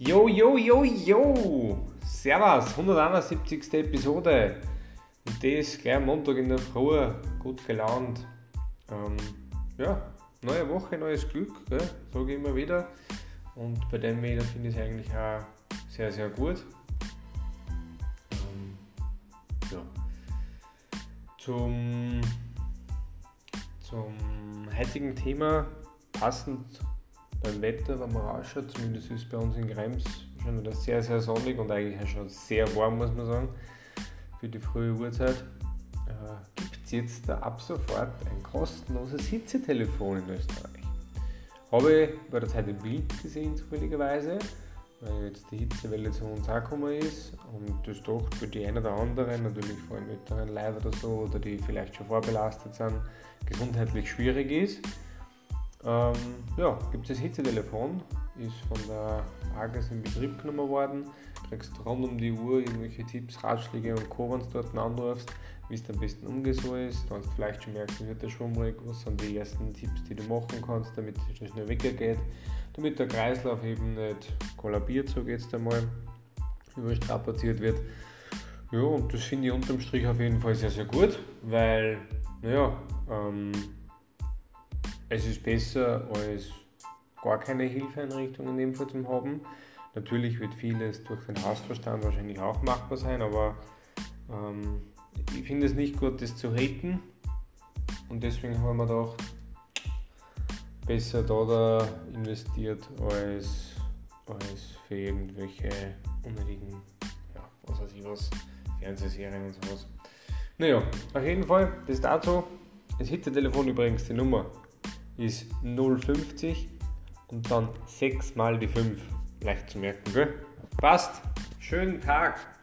Jo, jo, jo, jo! Servus, 171. Episode. Und das gleich am Montag in der Früh, gut gelaunt. Ähm, ja, neue Woche, neues Glück, sage ich immer wieder. Und bei dem wieder finde ich es eigentlich auch sehr, sehr gut. Ähm, ja. Zum, zum heutigen Thema passend beim Wetter, wenn man rausschaut, zumindest ist es bei uns in Krems schon wieder sehr, sehr sonnig und eigentlich auch schon sehr warm, muss man sagen, für die frühe Uhrzeit. Äh, Gibt es jetzt da ab sofort ein kostenloses Hitzetelefon in Österreich? Habe ich bei der Zeit im Bild gesehen, zufälligerweise, weil jetzt die Hitzewelle zu uns angekommen ist und das doch für die einen oder anderen, natürlich vor allem älteren Leute oder so, oder die vielleicht schon vorbelastet sind, gesundheitlich schwierig ist. Ähm, ja, gibt es das Hitzetelefon, ist von der AGES in Betrieb genommen worden. Kriegst rund um die Uhr irgendwelche Tipps, Ratschläge und Co., wenn du dort anrufst, wie es am besten umgesetzt ist. Wenn du vielleicht schon merkst, wird der schwummrig, was sind die ersten Tipps, die du machen kannst, damit es schnell weggeht, damit der Kreislauf eben nicht kollabiert, so geht es einmal, überstrapaziert wird. Ja, und das finde ich unterm Strich auf jeden Fall sehr, sehr gut, weil, naja, ähm, es ist besser als gar keine Hilfeeinrichtung in dem Fall zu haben. Natürlich wird vieles durch den Hausverstand wahrscheinlich auch machbar sein, aber ähm, ich finde es nicht gut, das zu haten. Und deswegen haben wir gedacht, besser da, da investiert als, als für irgendwelche unnötigen, ja, was weiß ich was, Fernsehserien und sowas. Naja, auf jeden Fall, das dazu. Das Hitzetelefon übrigens die Nummer ist 050 und dann 6 mal die 5. Leicht zu merken, gell? Passt. Schönen Tag.